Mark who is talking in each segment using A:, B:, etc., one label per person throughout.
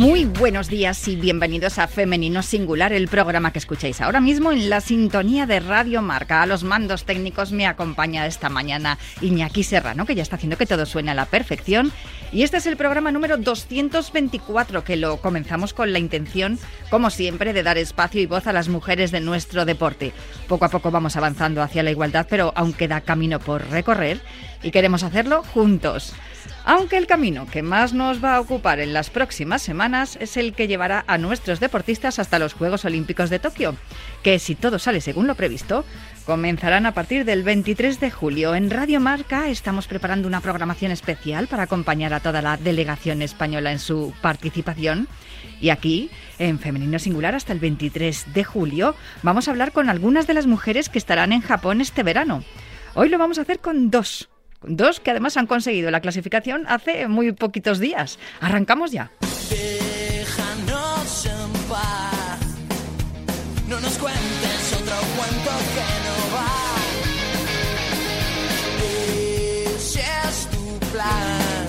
A: Muy buenos días y bienvenidos a Femenino Singular, el programa que escucháis ahora mismo en la sintonía de Radio Marca. A los mandos técnicos me acompaña esta mañana Iñaki Serrano, que ya está haciendo que todo suene a la perfección. Y este es el programa número 224, que lo comenzamos con la intención, como siempre, de dar espacio y voz a las mujeres de nuestro deporte. Poco a poco vamos avanzando hacia la igualdad, pero aún queda camino por recorrer y queremos hacerlo juntos. Aunque el camino que más nos va a ocupar en las próximas semanas es el que llevará a nuestros deportistas hasta los Juegos Olímpicos de Tokio, que si todo sale según lo previsto, comenzarán a partir del 23 de julio. En Radio Marca estamos preparando una programación especial para acompañar a toda la delegación española en su participación. Y aquí, en Femenino Singular, hasta el 23 de julio, vamos a hablar con algunas de las mujeres que estarán en Japón este verano. Hoy lo vamos a hacer con dos Dos que además han conseguido la clasificación hace muy poquitos días. Arrancamos ya.
B: Déjanos en paz. No nos cuentes otro cuento que no va. Ese es tu plan.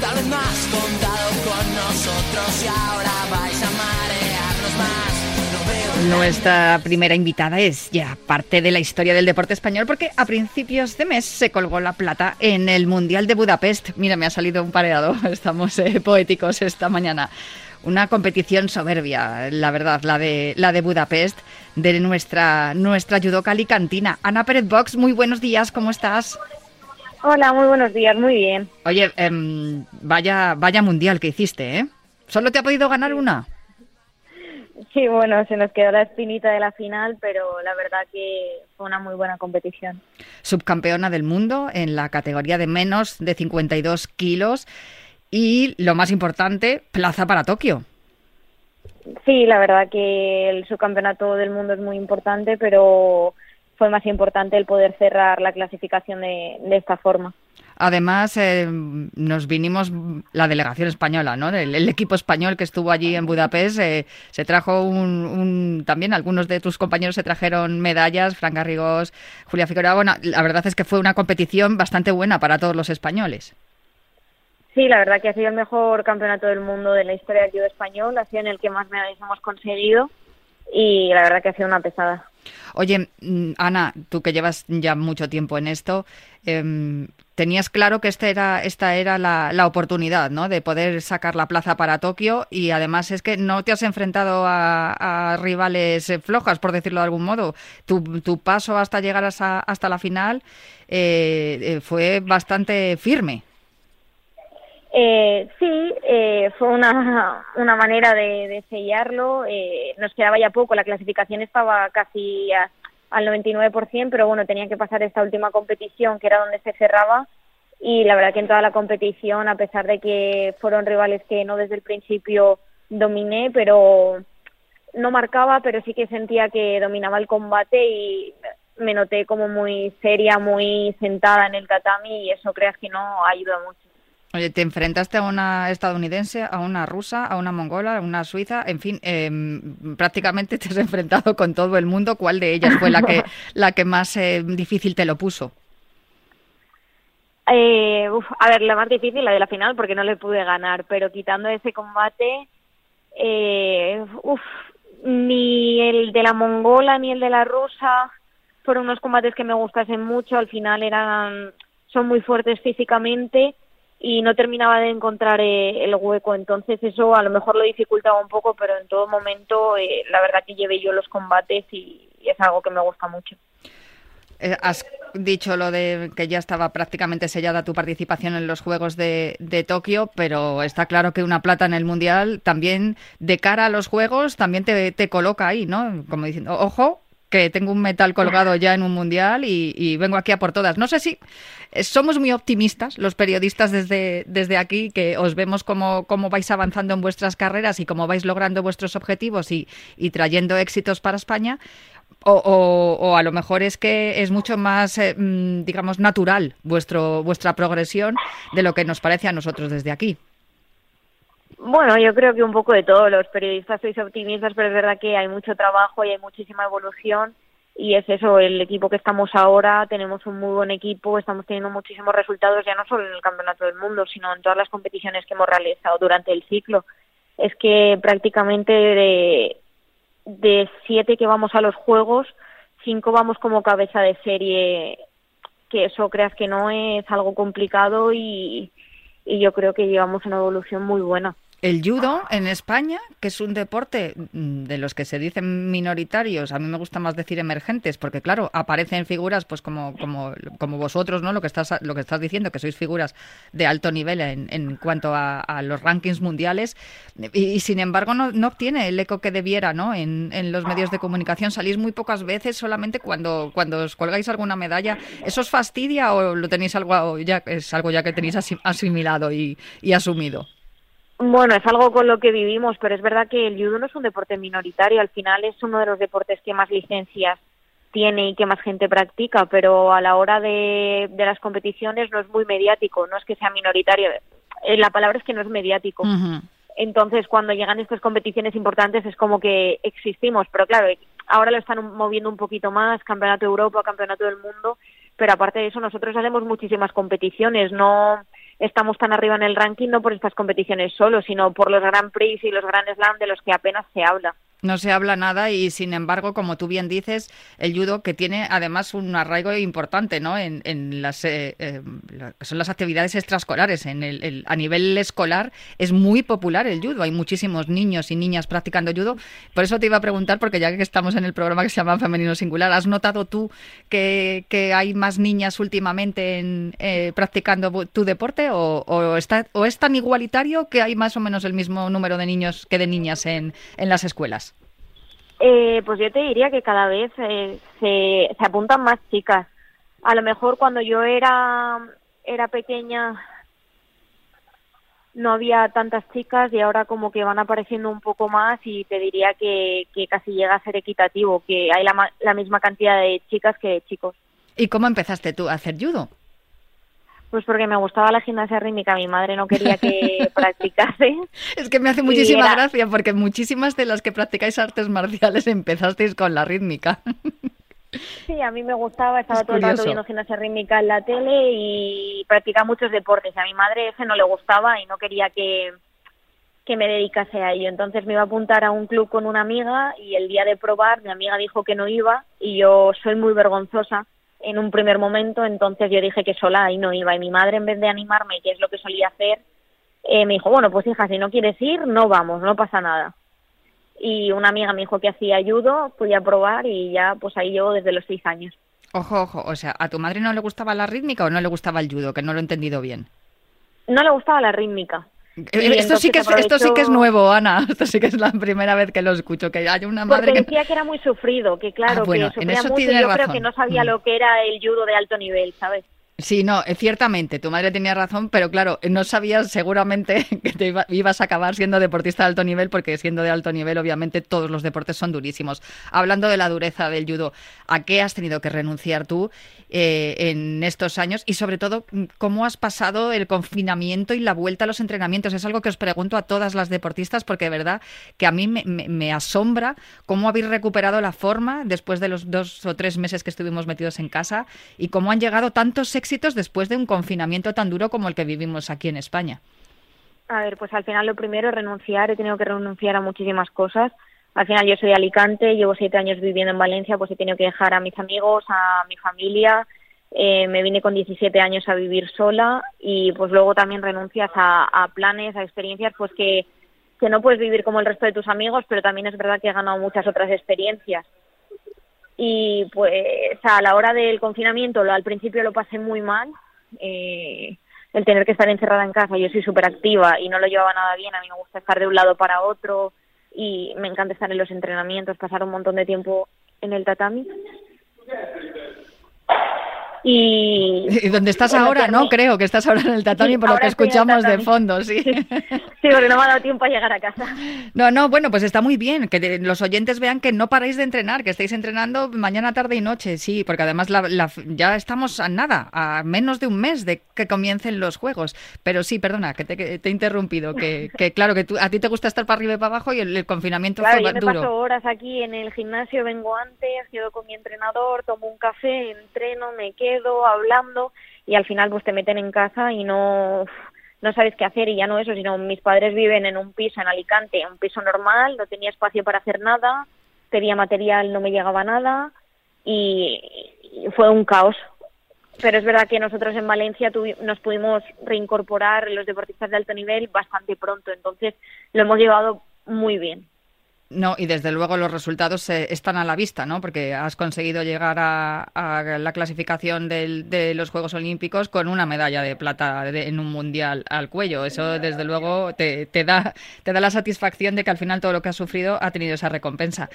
B: Tal vez no has contado con nosotros y
A: Nuestra primera invitada es ya parte de la historia del deporte español porque a principios de mes se colgó la plata en el Mundial de Budapest. Mira, me ha salido un pareado, estamos eh, poéticos esta mañana. Una competición soberbia, la verdad, la de, la de Budapest, de nuestra, nuestra judoka alicantina. Ana Pérez Box, muy buenos días, ¿cómo estás?
C: Hola, muy buenos días, muy bien.
A: Oye, em, vaya, vaya mundial que hiciste, ¿eh? ¿Solo te ha podido ganar una?
C: Sí, bueno, se nos quedó la espinita de la final, pero la verdad que fue una muy buena competición.
A: Subcampeona del mundo en la categoría de menos de 52 kilos y, lo más importante, plaza para Tokio.
C: Sí, la verdad que el subcampeonato del mundo es muy importante, pero fue más importante el poder cerrar la clasificación de, de esta forma.
A: Además, eh, nos vinimos la delegación española, ¿no? El, equipo español que estuvo allí en Budapest eh, se trajo un, también algunos de tus compañeros se trajeron medallas, Fran Garrigós, Julia Figueroa. Bueno, la verdad es que fue una competición bastante buena para todos los españoles.
C: Sí, la verdad que ha sido el mejor campeonato del mundo de la historia del judo español, ha sido en el que más medallas hemos conseguido y la verdad que ha sido una pesada.
A: Oye, mm, Ana, tú que llevas ya mucho tiempo en esto, em, tenías claro que este era, esta era la, oportunidad, ¿no? De poder sacar la plaza para Tokio y además es que no te has enfrentado a, rivales eh, flojas, por decirlo de algún modo. Tu, paso hasta llegar hasta, la final eh, eh, fue bastante firme.
C: Eh, sí, eh, fue una, una manera de, de sellarlo. Eh, nos quedaba ya poco, la clasificación estaba casi al 99%, pero bueno, tenía que pasar esta última competición, que era donde se cerraba. Y la verdad que en toda la competición, a pesar de que fueron rivales que no desde el principio dominé, pero no marcaba, pero sí que sentía que dominaba el combate y me noté como muy seria, muy sentada en el tatami y eso creas que no ayuda mucho.
A: Oye, te enfrentaste a una estadounidense, a una rusa, a una mongola, a una suiza, en fin, em, prácticamente te has enfrentado con todo el mundo. ¿Cuál de ellas fue la que, la que más eh, difícil te lo puso?
C: Eh, a ver, la más difícil, la de la final, porque no le pude ganar, pero quitando ese combate, eh, ni el de la mongola ni el de la rusa fueron unos combates que me gustasen mucho. Al final eran, son muy fuertes físicamente y no terminaba de encontrar eh, el hueco. Entonces eso a lo mejor lo dificultaba un poco, pero en todo momento eh, la verdad que llevé yo los combates y, es algo que me gusta mucho.
A: Eh, has dicho lo de que ya estaba prácticamente sellada tu participación en los Juegos de, de, Tokio, pero está claro que una plata en el Mundial también, de cara a los Juegos, también te, te coloca ahí, ¿no? Como diciendo, ojo, que tengo un metal colgado ya en un mundial y, vengo aquí a por todas. No sé si eh, somos muy optimistas los periodistas desde, desde aquí, que os vemos cómo, cómo vais avanzando en vuestras carreras y cómo vais logrando vuestros objetivos y, trayendo éxitos para España. O, o, a lo mejor es que es mucho más, eh, mm, digamos, natural vuestro, vuestra progresión de lo que nos parece a nosotros desde aquí.
C: Bueno, yo creo que un poco de todo. Los periodistas sois optimistas, pero es verdad que hay mucho trabajo y hay muchísima evolución. Y es eso, el equipo que estamos ahora, tenemos un muy buen equipo, estamos teniendo muchísimos resultados, ya no solo en el Campeonato del Mundo, sino en todas las competiciones que hemos realizado durante el ciclo. Es que prácticamente de, de siete que vamos a los Juegos, cinco vamos como cabeza de serie, que eso creas que no es algo complicado y, y yo creo que llevamos una evolución muy buena.
A: El judo en España, que es un deporte mm, de los que se dicen minoritarios, a mí me gusta más decir emergentes, porque claro, aparecen figuras pues como, como, como vosotros, ¿no? Lo que estás lo que estás diciendo, que sois figuras de alto nivel en, en cuanto a, los rankings mundiales, y, sin embargo no, no, obtiene el eco que debiera, ¿no? En, en, los medios de comunicación salís muy pocas veces, solamente cuando, cuando os colgáis alguna medalla. ¿Eso os fastidia o lo tenéis algo ya es algo ya que tenéis asimilado y, y asumido?
C: Bueno, es algo con lo que vivimos, pero es verdad que el judo no es un deporte minoritario. Al final es uno de los deportes que más licencias tiene y que más gente practica, pero a la hora de, las competiciones no es muy mediático, no es que sea minoritario. Eh, la palabra es que no es mediático. Entonces, cuando llegan estas competiciones importantes es como que existimos, pero claro, ahora lo están moviendo un poquito más, Campeonato de Europa, Campeonato del Mundo, pero aparte de eso nosotros hacemos muchísimas competiciones, no estamos tan arriba en el ranking no por estas competiciones solo, sino por los Grand Prix y los Grand Slam de los que apenas se habla
A: no se habla nada y sin embargo, como tú bien dices, el judo que tiene además un arraigo importante, ¿no? En, las eh, eh, son las actividades extraescolares, en el, a nivel escolar es muy popular el judo. Hay muchísimos niños y niñas practicando judo. Por eso te iba a preguntar, porque ya que estamos en el programa que se llama Femenino Singular, ¿has notado tú que, que hay más niñas últimamente en, eh, practicando tu deporte o, o, está, o es tan igualitario que hay más o menos el mismo número de niños que de niñas en las escuelas?
C: Eh, pues yo te diría que cada vez eh, se, se apuntan más chicas. A lo mejor cuando yo era, era pequeña no había tantas chicas y ahora como que van apareciendo un poco más y te diría que, casi llega a ser equitativo, que hay la, la misma cantidad de chicas que de chicos.
A: ¿Y cómo empezaste tú a hacer judo?
C: Pues porque me gustaba la gimnasia rítmica, mi madre no quería que practicase.
A: Es que me hace muchísima gracia porque muchísimas de las que practicáis artes marciales empezasteis con la rítmica.
C: Sí, a mí me gustaba, estaba todo el rato viendo gimnasia rítmica en la tele y practicaba muchos deportes. A mi madre ese no le gustaba y no quería que, que me dedicase a ello. Entonces me iba a apuntar a un club con una amiga y el día de probar mi amiga dijo que no iba y yo soy muy vergonzosa en un primer momento, entonces yo dije que sola ahí no iba y mi madre en vez de animarme, que es lo que solía hacer, eh, me dijo, bueno, pues hija, si no quieres ir, no vamos, no pasa nada. Y una amiga me dijo que hacía ayudo, fui a probar y ya pues ahí llevo desde los seis años.
A: Ojo, ojo, o sea, ¿a tu madre no le gustaba la rítmica o no le gustaba el judo? Que no lo he entendido bien.
C: No le gustaba la rítmica.
A: Eh, esto sí, que es, esto sí que es nuevo, Ana. Esto sí que es la primera vez que lo escucho, que hay una madre
C: Porque decía que... era muy sufrido, que claro, ah, que sufría mucho. Yo creo que no sabía mm. lo que era el judo de alto nivel, ¿sabes?
A: Sí, no, eh, ciertamente, tu madre tenía razón, pero claro, no sabías seguramente que te ibas a acabar siendo deportista de alto nivel, porque siendo de alto nivel, obviamente, todos los deportes son durísimos. Hablando de la dureza del judo, ¿a qué has tenido que renunciar tú eh, en estos años? Y sobre todo, ¿cómo has pasado el confinamiento y la vuelta a los entrenamientos? Es algo que os pregunto a todas las deportistas, porque de verdad que a mí me, me asombra cómo habéis recuperado la forma después de los dos o tres meses que estuvimos metidos en casa y cómo han llegado tantos éxitos después de un confinamiento tan duro como el que vivimos aquí en España?
C: A ver, pues al final lo primero es renunciar. He tenido que renunciar a muchísimas cosas. Al final yo soy de Alicante, llevo siete años viviendo en Valencia, pues he tenido que dejar a mis amigos, a mi familia. Eh, me vine con 17 años a vivir sola y pues luego también renuncias a, planes, a experiencias, pues que, que no puedes vivir como el resto de tus amigos, pero también es verdad que he ganado muchas otras experiencias y pues a la hora del confinamiento lo, al principio lo pasé muy mal eh, el tener que estar encerrada en casa yo soy súper activa y no lo llevaba nada bien a mí me gusta estar de un lado para otro y me encanta estar en los entrenamientos pasar un montón de tiempo en el tatami. Y,
A: y donde estás ahora, ¿no? Creo que estás ahora en el tatami
C: Sí,
A: por lo que escuchamos de fondo, sí.
C: Sí, porque no me ha dado tiempo a llegar a casa.
A: No, no, bueno, pues está muy bien que los oyentes vean que no paráis de entrenar, que estáis entrenando mañana, tarde y noche, sí, porque además la- la- ya estamos a nada, a menos de un mes de que comiencen los juegos. Pero sí, perdona, que te, que te he interrumpido, que, que claro, que tú, a ti te gusta estar para arriba y para abajo y el, el confinamiento
C: Claro,
A: fue
C: yo me
A: duro.
C: paso horas aquí en el gimnasio, vengo antes, quedo con mi entrenador, tomo un café, entreno, me quedo hablando y al final pues te meten en casa y no no sabes qué hacer y ya no eso, sino mis padres viven en un piso en Alicante, un piso normal, no tenía espacio para hacer nada, pedía material, no me llegaba nada y, y fue un caos. Pero es verdad que nosotros en Valencia tuvi- nos pudimos reincorporar los deportistas de alto nivel bastante pronto, entonces lo hemos llevado muy bien.
A: No, y desde luego los resultados eh, están a la vista, ¿no? Porque has conseguido llegar a, la clasificación del- de los Juegos Olímpicos con una medalla de plata de- en un mundial al cuello. Eso, desde luego, te, da, te da la satisfacción de que al final todo lo que has sufrido ha tenido esa recompensa.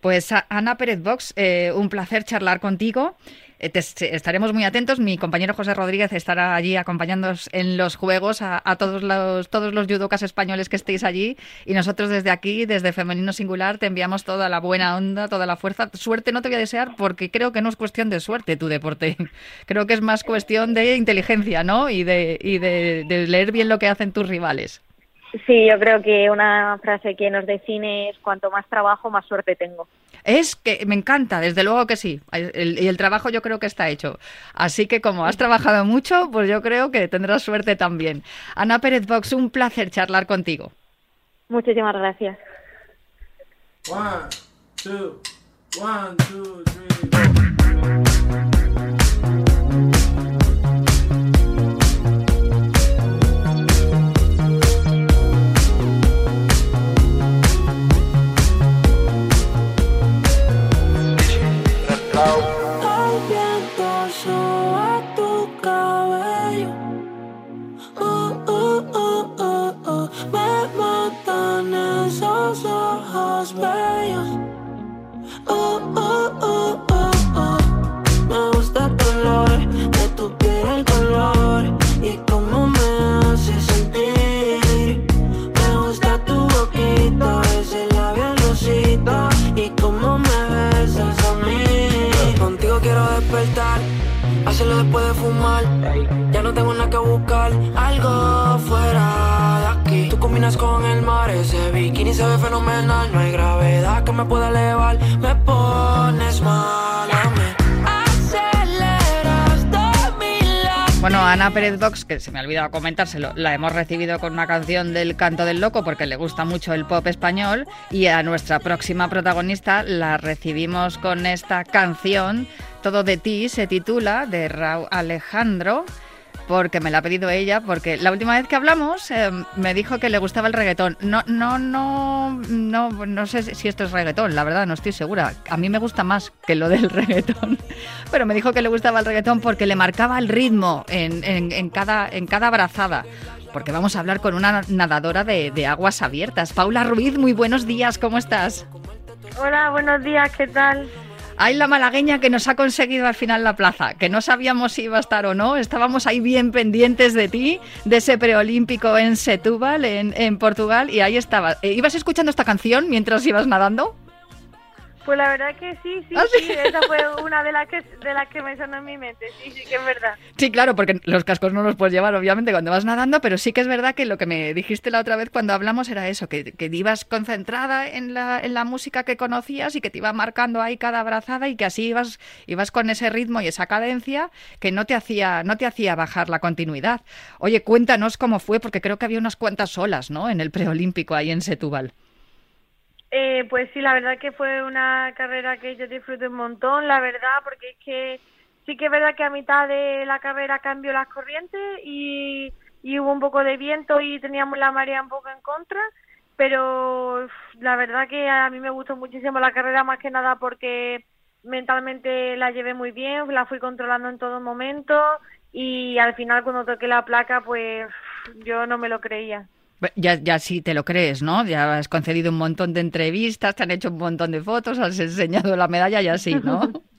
A: Pues Ana Pérez Box, eh, un placer charlar contigo. Eh, estaremos muy atentos. Mi compañero José Rodríguez estará allí acompañándonos en los juegos a, todos los todos los judocas españoles que estéis allí y nosotros desde aquí, desde Femenino Singular, te enviamos toda la buena onda, toda la fuerza. Suerte no te voy a desear porque creo que no es cuestión de suerte tu deporte. Creo que es más cuestión de inteligencia, ¿no? Y de y de leer bien lo que hacen tus rivales.
C: Sí, yo creo que una frase que nos define es cuanto más trabajo, más suerte tengo.
A: Es que me encanta, desde luego que sí. El- y el trabajo yo creo que está hecho. Así que como has trabajado mucho, pues yo creo que tendrás suerte también. Ana Pérez Box, un placer charlar contigo.
C: Muchísimas gracias.
D: One, two, one, two, three.
A: Box, que se me ha olvidado comentárselo, la hemos recibido con una canción del Canto del Loco porque le gusta mucho el pop español y a nuestra próxima protagonista la recibimos con esta canción, Todo de ti, se titula, de Raúl Alejandro. Porque me la ha pedido ella, porque la última vez que hablamos eh, me dijo que le gustaba el reggaetón. No, no, no, no, no sé si esto es reggaetón, la verdad, no estoy segura. A mí me gusta más que lo del reggaetón. Pero me dijo que le gustaba el reggaetón porque le marcaba el ritmo en, en- en cada, en cada abrazada. Porque vamos a hablar con una nadadora de, de aguas abiertas. Paula Ruiz, muy buenos días, ¿cómo estás?
C: Hola, buenos días, ¿qué tal?
A: Hay la malagueña que nos ha conseguido al final la plaza, que no sabíamos si iba a estar o no. Estábamos ahí bien pendientes de ti, de ese preolímpico en Setúbal, en, Portugal, y ahí estaba. Eh, ¿Ibas escuchando esta canción mientras ibas nadando?
E: Pues la verdad que sí, sí,
A: ¿Ah, sí?
E: sí, esa fue una de las que de las que me sonó en mi mente, sí, sí que es verdad.
A: Sí, claro, porque los cascos no los puedes llevar, obviamente, cuando vas nadando, pero sí que es verdad que lo que me dijiste la otra vez cuando hablamos era eso, que, que ibas concentrada en la, en la música que conocías y que te iba marcando ahí cada abrazada y que así ibas, ibas con ese ritmo y esa cadencia que no te hacía, no te hacía bajar la continuidad. Oye, cuéntanos cómo fue, porque creo que había unas cuantas olas, ¿no? En el preolímpico ahí en Setúbal.
E: Eh, pues sí, la verdad que fue una carrera que yo disfruté un montón, la verdad, porque es que sí que es verdad que a mitad de la carrera cambió las corrientes y, y hubo un poco de viento y teníamos la marea un poco en contra, pero la verdad que a mí me gustó muchísimo la carrera más que nada porque mentalmente la llevé muy bien, la fui controlando en todo momento y al final cuando toqué la placa pues yo no me lo creía.
A: Ya, ya sí te lo crees, ¿no? Ya has concedido un montón de entrevistas, te han hecho un montón de fotos, has enseñado la medalla y así, ¿no?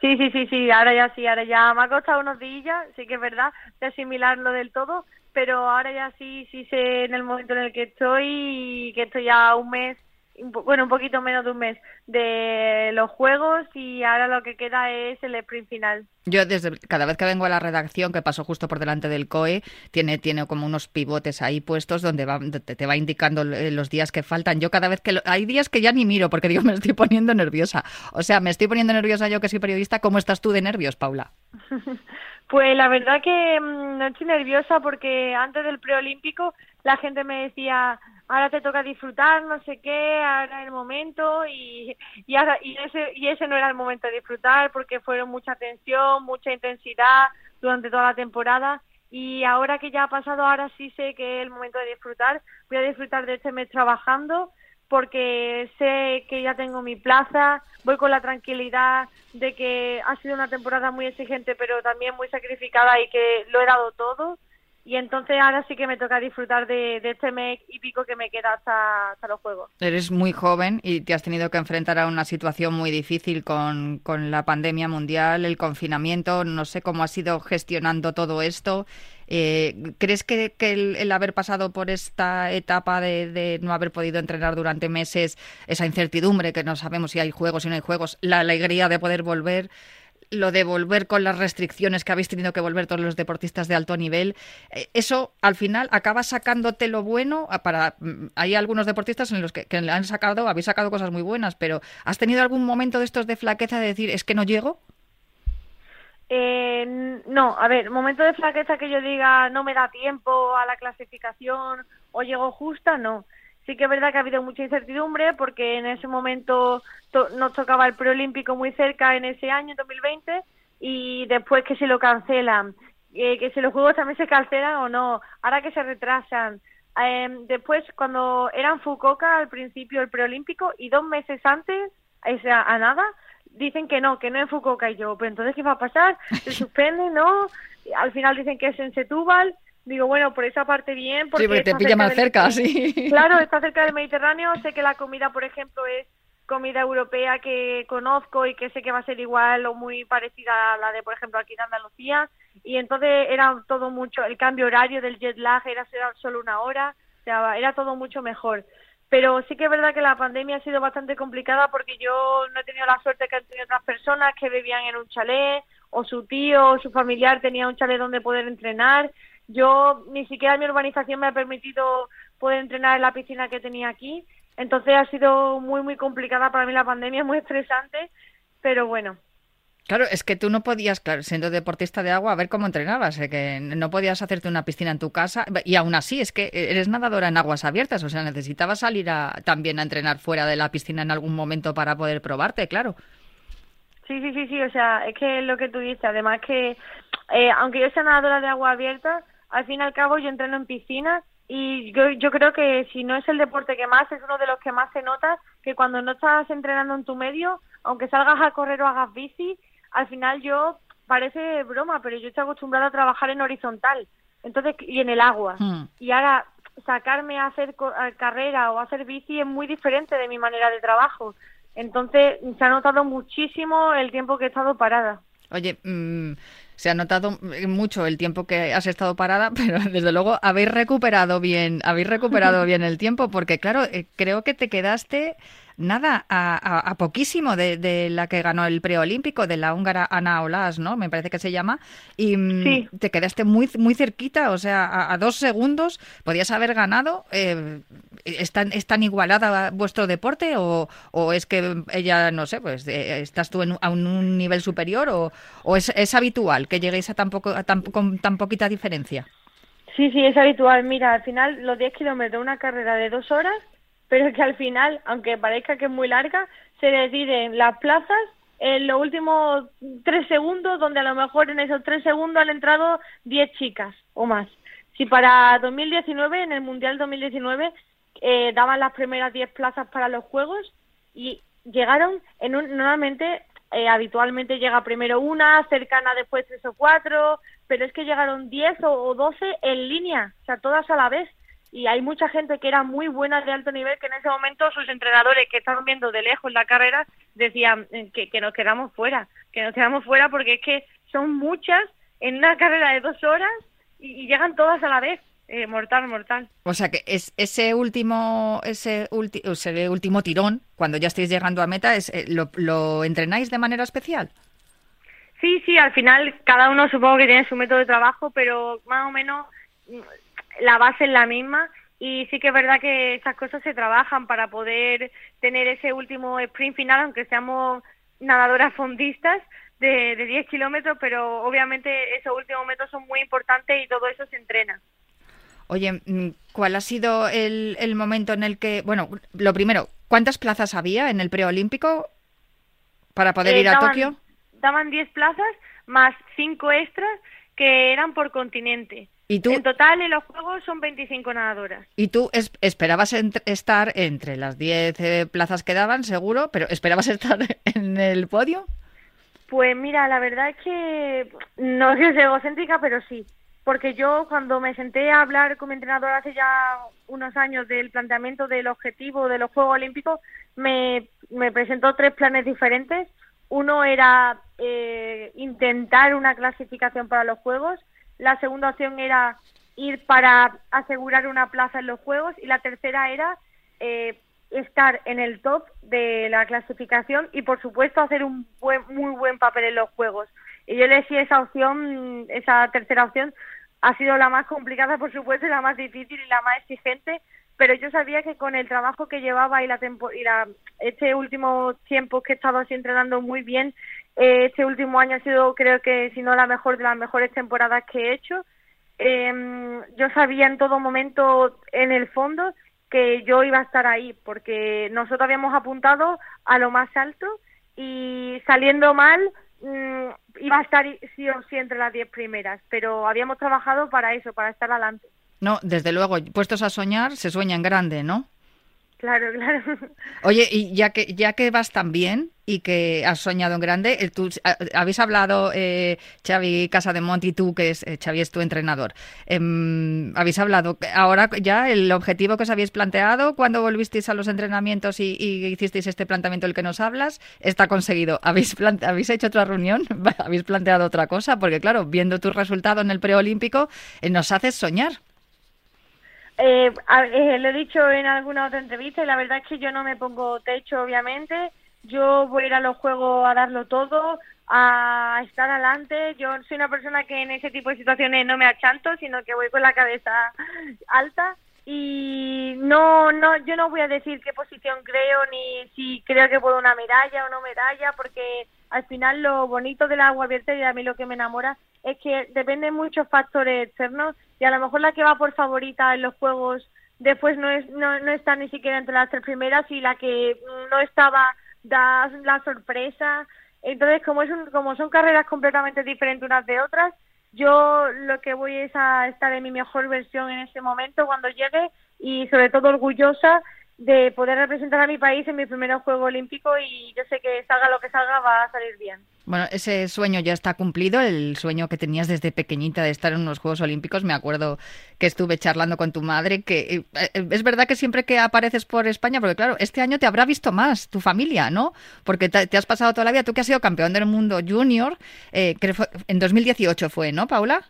E: Sí, sí, sí, sí, ahora ya sí, ahora ya me ha costado unos días, sí que es verdad, de asimilarlo del todo, pero ahora ya sí, sí sé en el momento en el que estoy, que estoy ya un mes bueno, un poquito menos de un mes de los juegos y ahora lo que queda es el sprint final.
A: Yo desde cada vez que vengo a la redacción, que paso justo por delante del COE, tiene, tiene como unos pivotes ahí puestos donde va, te, te va indicando eh, los días que faltan. Yo cada vez que... lo- hay días que ya ni miro porque digo, me estoy poniendo nerviosa. O sea, me estoy poniendo nerviosa yo que soy periodista. ¿Cómo estás tú de nervios, Paula?
E: Pues la verdad que mm, no estoy nerviosa porque antes del preolímpico la gente me decía, ahora te toca disfrutar, no sé qué, ahora es el momento y, ahora, y, ese, y ese no era el momento de disfrutar porque fueron mucha tensión, mucha intensidad durante toda la temporada y ahora que ya ha pasado, ahora sí sé que es el momento de disfrutar. Voy a disfrutar de este mes trabajando porque sé que ya tengo mi plaza, voy con la tranquilidad de que ha sido una temporada muy exigente pero también muy sacrificada y que lo he dado todo y entonces ahora sí que me toca disfrutar de, este mes y que me queda hasta, los juegos.
A: Eres muy joven y te has tenido que enfrentar a una situación muy difícil con, con la pandemia mundial, el confinamiento. No sé cómo has ido gestionando todo esto. Eh, ¿Crees que, el, haber pasado por esta etapa de, de no haber podido entrenar durante meses, esa incertidumbre que no sabemos si hay juegos y no hay juegos, la alegría de poder volver, lo de volver con las restricciones que habéis tenido que volver todos los deportistas de alto nivel, eh, eso al final acaba sacándote lo bueno para mm, hay algunos deportistas en los que, que le han sacado, habéis sacado cosas muy buenas, pero ¿has tenido algún momento de estos de flaqueza de decir es que no llego?
E: Eh, no, a ver, momento de flaqueza que yo diga no me da tiempo a la clasificación o llego justa, no. Sí que es verdad que ha habido mucha incertidumbre porque en ese momento to- nos tocaba el preolímpico muy cerca en ese año, 2020, y después que se lo cancelan, eh, que si los juegos también se cancelan o no, ahora que se retrasan. Eh, después, cuando era en Fukuoka al principio el preolímpico y dos meses antes, o sea, a nada, dicen que no, que no en Fukuoka y yo, pero entonces ¿qué va a pasar? ¿Se suspende? ¿No? Al final dicen que es en Setúbal. Digo, bueno, por esa parte bien. Porque
A: sí, porque te pilla más
E: del-
A: cerca, sí.
E: Claro, está cerca del Mediterráneo. Sé que la comida, por ejemplo, es comida europea que conozco y que sé que va a ser igual o muy parecida a la de, por ejemplo, aquí en Andalucía. Y entonces era todo mucho, el cambio horario del jet lag era era solo una hora, o sea, era todo mucho mejor. Pero sí que es verdad que la pandemia ha sido bastante complicada porque yo no he tenido la suerte que han tenido otras personas que vivían en un chalet o su tío o su familiar tenía un chalet donde poder entrenar. Yo ni siquiera mi urbanización me ha permitido poder entrenar en la piscina que tenía aquí. Entonces ha sido muy, muy complicada para mí la pandemia, muy estresante, pero bueno.
A: Claro, es que tú no podías, claro, siendo deportista de agua, a ver cómo entrenabas, eh, que no podías hacerte una piscina en tu casa y aún así es que eres nadadora en aguas abiertas, o sea, necesitabas salir a, también a entrenar fuera de la piscina en algún momento para poder probarte, claro.
E: Sí, sí, sí, sí, o sea, es que es lo que tú dices, además que eh, aunque yo sea nadadora de agua abierta, al fin y al cabo yo entreno en piscina y yo, yo creo que si no es el deporte que más, es uno de los que más se nota que cuando no estás entrenando en tu medio, aunque salgas a correr o hagas bici, al final yo, parece broma, pero yo estoy acostumbrada a trabajar en horizontal, entonces, y en el agua.
A: Hmm.
E: Y ahora sacarme a hacer a carrera o a hacer bici es muy diferente de mi manera de trabajo. Entonces, se ha notado muchísimo el tiempo que he estado parada.
A: Oye, mm, se ha notado mucho el tiempo que has estado parada, pero desde luego habéis recuperado bien, habéis recuperado bien el tiempo, porque claro, eh, creo que te quedaste nada a, a- a poquísimo de, de la que ganó el preolímpico, de la húngara Ana Olas, ¿no? Me parece que se llama, y mm,
E: Sí.
A: te quedaste muy muy cerquita, o sea, a, a dos segundos podías haber ganado. eh, ¿es, tan, ¿Es tan igualada vuestro deporte o, o es que ella, no sé, pues eh, estás tú en, un- a un, un nivel superior o, o es, es habitual que lleguéis a tan, poco, a tan, con tan poquita diferencia?
E: Sí, sí, es habitual. Mira, al final los 10 kilómetros, una carrera de dos horas, pero que al final, aunque parezca que es muy larga, se deciden las plazas en los últimos tres segundos, donde a lo mejor en esos tres segundos han entrado 10 chicas o más. Si para 2019, en el Mundial 2019, eh, daban las primeras 10 plazas para los Juegos y llegaron en un, normalmente eh, habitualmente llega primero una, cercana después tres o cuatro, pero es que llegaron 10 o, 12 en línea, o sea, todas a la vez. Y hay mucha gente que era muy buena de alto nivel que en ese momento sus entrenadores que estaban viendo de lejos la carrera decían eh, que, que nos quedamos fuera, que nos quedamos fuera porque es que son muchas en una carrera de dos horas y, y llegan todas a la vez. Eh, mortal, mortal.
A: O sea que es ese último ese, ulti- ese último tirón, cuando ya estáis llegando a meta, es, eh, lo, ¿lo entrenáis de manera especial?
E: Sí, sí, al final cada uno supongo que tiene su método de trabajo, pero más o menos la base es la misma y sí que es verdad que esas cosas se trabajan para poder tener ese último sprint final, aunque seamos nadadoras fondistas de, de 10 kilómetros, pero obviamente esos últimos metros son muy importantes y todo eso se entrena.
A: Oye, mm, ¿cuál ha sido el, el momento en el que, bueno, lo primero, ¿cuántas plazas había en el preolímpico para poder
E: Eh,
A: ir a
E: daban-
A: Tokio?
E: Daban 10 plazas más 5 extras que eran por continente.
A: ¿Y tú,
E: En total en los Juegos son 25 nadadoras.
A: y tú es- esperabas ent- estar entre las 10 eh, plazas que daban, seguro, pero esperabas estar en el podio?
E: Pues mira, la verdad es que no ser egocéntrica, pero sí. Porque yo cuando me senté a hablar con mi entrenador hace ya unos años del planteamiento del objetivo de los Juegos Olímpicos, me, me presentó tres planes diferentes. Uno era eh, intentar una clasificación para los Juegos. La segunda opción era ir para asegurar una plaza en los Juegos. Y la tercera era eh, estar en el top de la clasificación y por supuesto hacer un buen, muy buen papel en los juegos. Y yo elegí esa opción, esa tercera opción, ha sido la más complicada por supuesto y la más difícil y la más exigente, pero yo sabía que con el trabajo que llevaba y la tempo y la, este último tiempo que he estado así entrenando muy bien, eh, este último año ha sido creo que si no la mejor de las mejores temporadas que he hecho. Eh, yo sabía en todo momento en el fondo que yo iba a estar ahí, porque nosotros habíamos apuntado a lo más alto y saliendo mal mm, iba a estar sí o sí entre las diez primeras, pero habíamos trabajado para eso, para estar adelante.
A: No, desde luego, puestos a soñar, se sueña en grande, ¿no?
E: Claro, claro.
A: Oye, y ya que ya que vas tan bien y que has soñado en grande, eh, tú, a- habéis hablado, eh, Xavi Casa de Monti, tú, que es, eh, Xavi es tu entrenador, em, habéis hablado, ahora ya el objetivo que os habéis planteado cuando volvisteis a los entrenamientos y, y hicisteis este planteamiento del que nos hablas, está conseguido. ¿Habéis, plante- ¿Habéis hecho otra reunión? ¿Habéis planteado otra cosa? Porque claro, viendo tu resultado en el preolímpico, eh, nos haces soñar.
E: Eh, eh, lo he dicho en alguna otra entrevista y la verdad es que yo no me pongo techo, obviamente. Yo voy a ir a los juegos a darlo todo, a estar adelante. Yo soy una persona que en ese tipo de situaciones no me achanto, sino que voy con la cabeza alta y no, no, yo no voy a decir qué posición creo ni si creo que puedo una medalla o no medalla, porque al final lo bonito del agua abierta y a mí lo que me enamora es que dependen muchos factores externos y a lo mejor la que va por favorita en los juegos después no es no, no está ni siquiera entre las tres primeras y la que no estaba da la sorpresa. Entonces como es un, como son carreras completamente diferentes unas de otras yo lo que voy es a estar en mi mejor versión en ese momento cuando llegue y sobre todo orgullosa de poder representar a mi país en mi primer juego olímpico y yo sé que salga lo que salga va a salir bien
A: Bueno, ese sueño ya está cumplido, el sueño que tenías desde pequeñita de estar en unos Juegos Olímpicos. Me acuerdo que estuve charlando con tu madre, que eh, es verdad que siempre que apareces por España, porque claro, este año te habrá visto más tu familia, ¿no? Porque te, te has pasado toda la vida, tú que has sido campeón del mundo junior, eh, que fue- en 2018 fue, ¿no, Paula?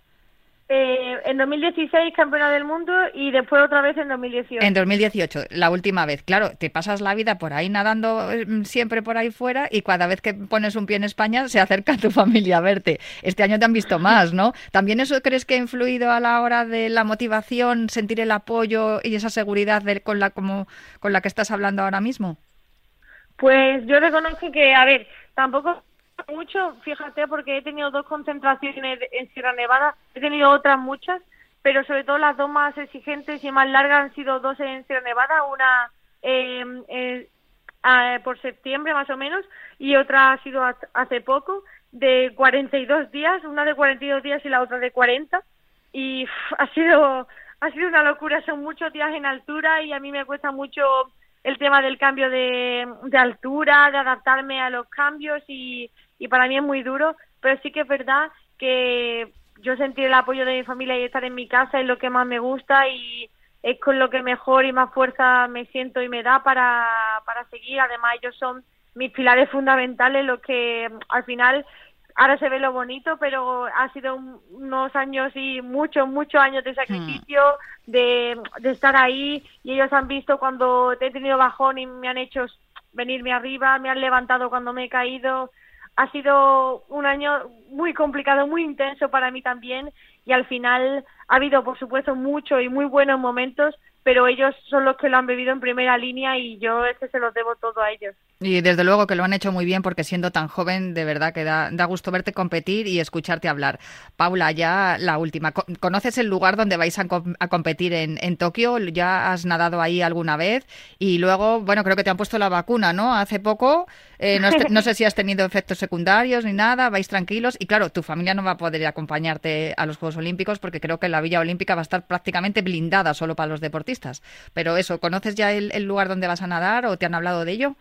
E: Eh, en 2016 campeona del mundo y después otra vez en 2018.
A: En 2018, la última vez. Claro, te pasas la vida por ahí nadando eh, siempre por ahí fuera y cada vez que pones un pie en España se acerca tu familia a verte. Este año te han visto más, ¿no? ¿También eso crees que ha influido a la hora de la motivación, sentir el apoyo y esa seguridad de- con, la, como, con la que estás hablando ahora mismo?
E: Pues yo reconozco que, a ver, tampoco mucho, fíjate, porque he tenido dos concentraciones en Sierra Nevada, he tenido otras muchas, pero sobre todo las dos más exigentes y más largas han sido dos en Sierra Nevada, una eh, eh, por septiembre más o menos y otra ha sido ha- hace poco, de 42 días, una de 42 días y la otra de 40 y ha sido ha sido una locura, son muchos días en altura y a mí me cuesta mucho el tema del cambio de, de altura, de adaptarme a los cambios y, y para mí es muy duro, pero sí que es verdad que yo sentir el apoyo de mi familia y estar en mi casa es lo que más me gusta y es con lo que mejor y más fuerza me siento y me da para, para seguir. Además, ellos son mis pilares fundamentales, los que al final ahora se ve lo bonito, pero ha sido un- unos años y muchos, muchos años de sacrificio, de, de estar ahí y ellos han visto cuando he tenido bajón y me han hecho venirme arriba, me han levantado cuando me he caído. Ha sido un año muy complicado, muy intenso para mí también y al final ha habido, por supuesto, muchos y muy buenos momentos, pero ellos son los que lo han vivido en primera línea y yo es que se los debo todo a ellos.
A: Y desde luego que lo han hecho muy bien porque siendo tan joven, de verdad que da, da gusto verte competir y escucharte hablar. Paula, ya la última. Co- ¿Conoces el lugar donde vais a, com- a competir en, en Tokio? ¿Ya has nadado ahí alguna vez? Y luego, bueno, creo que te han puesto la vacuna, ¿no? Hace poco. Eh, no, no sé si has tenido efectos secundarios ni nada, vais tranquilos. Y claro, tu familia no va a poder acompañarte a los Juegos Olímpicos porque creo que la Villa Olímpica va a estar prácticamente blindada solo para los deportistas. Pero eso, ¿conoces ya el, lugar donde vas a nadar o te han hablado de ello?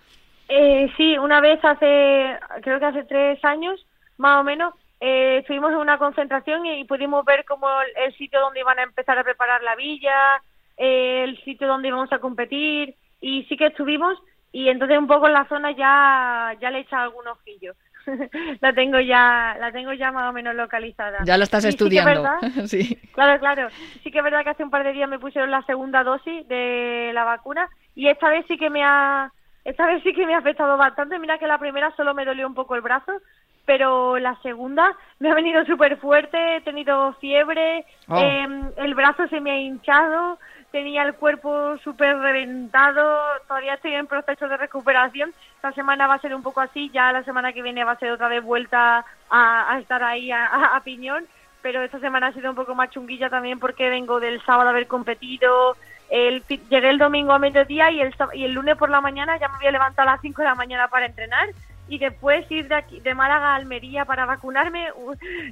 E: Eh, sí, una vez hace, creo que hace tres años, más o menos, eh, estuvimos en una concentración y pudimos ver como el, sitio donde iban a empezar a preparar la villa, eh, el sitio donde íbamos a competir, y sí que estuvimos, y entonces un poco en la zona ya, ya le he algún ojillo. la tengo ya, la tengo ya más o menos localizada.
A: Ya lo estás
E: sí
A: estudiando. sí.
E: Claro, claro. Sí que es verdad que hace un par de días me pusieron la segunda dosis de la vacuna y esta vez sí que me ha esta vez sí que me ha afectado bastante. Mira que la primera solo me dolió un poco el brazo, pero la segunda me ha venido súper fuerte, he tenido fiebre,
A: Oh.
E: em, el brazo se me ha hinchado, tenía el cuerpo súper reventado, todavía estoy en proceso de recuperación. Esta semana va a ser un poco así, ya la semana que viene va a ser otra vez vuelta a, estar ahí a- a- piñón pero esta semana ha sido un poco más chunguilla también porque vengo del sábado a haber competido. El, llegué el domingo a mediodía y el, y el lunes por la mañana ya me había levantado a las 5 de la mañana para entrenar y después ir de, aquí, de Málaga a Almería para vacunarme,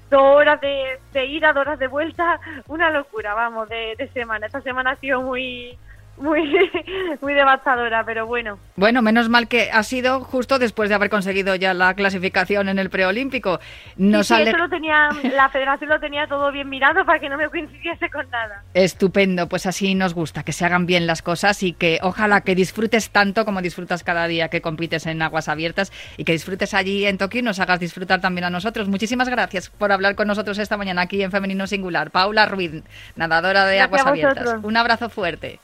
E: dos horas de, de ida, dos horas de vuelta, una locura, vamos, de, de semana. Esta semana ha sido muy, muy, muy devastadora, pero bueno.
A: Bueno, menos mal que ha sido justo después de haber conseguido ya la clasificación en el preolímpico. Nos
E: Sí, sí,
A: ale-
E: eso lo tenía, la federación lo tenía todo bien mirado para que no me coincidiese con nada.
A: Estupendo, pues así nos gusta, que se hagan bien las cosas y que ojalá que disfrutes tanto como disfrutas cada día que compites en aguas abiertas y que disfrutes allí en Tokio y nos hagas disfrutar también a nosotros. Muchísimas gracias por hablar con nosotros esta mañana aquí en Femenino Singular. Paula Ruiz, nadadora de
E: Gracias
A: aguas abiertas. Un abrazo fuerte.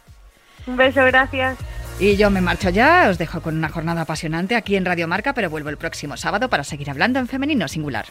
E: Un beso, gracias.
A: Y yo me marcho ya, os dejo con una jornada apasionante aquí en Radio Marca, pero vuelvo el próximo sábado para seguir hablando en Femenino Singular.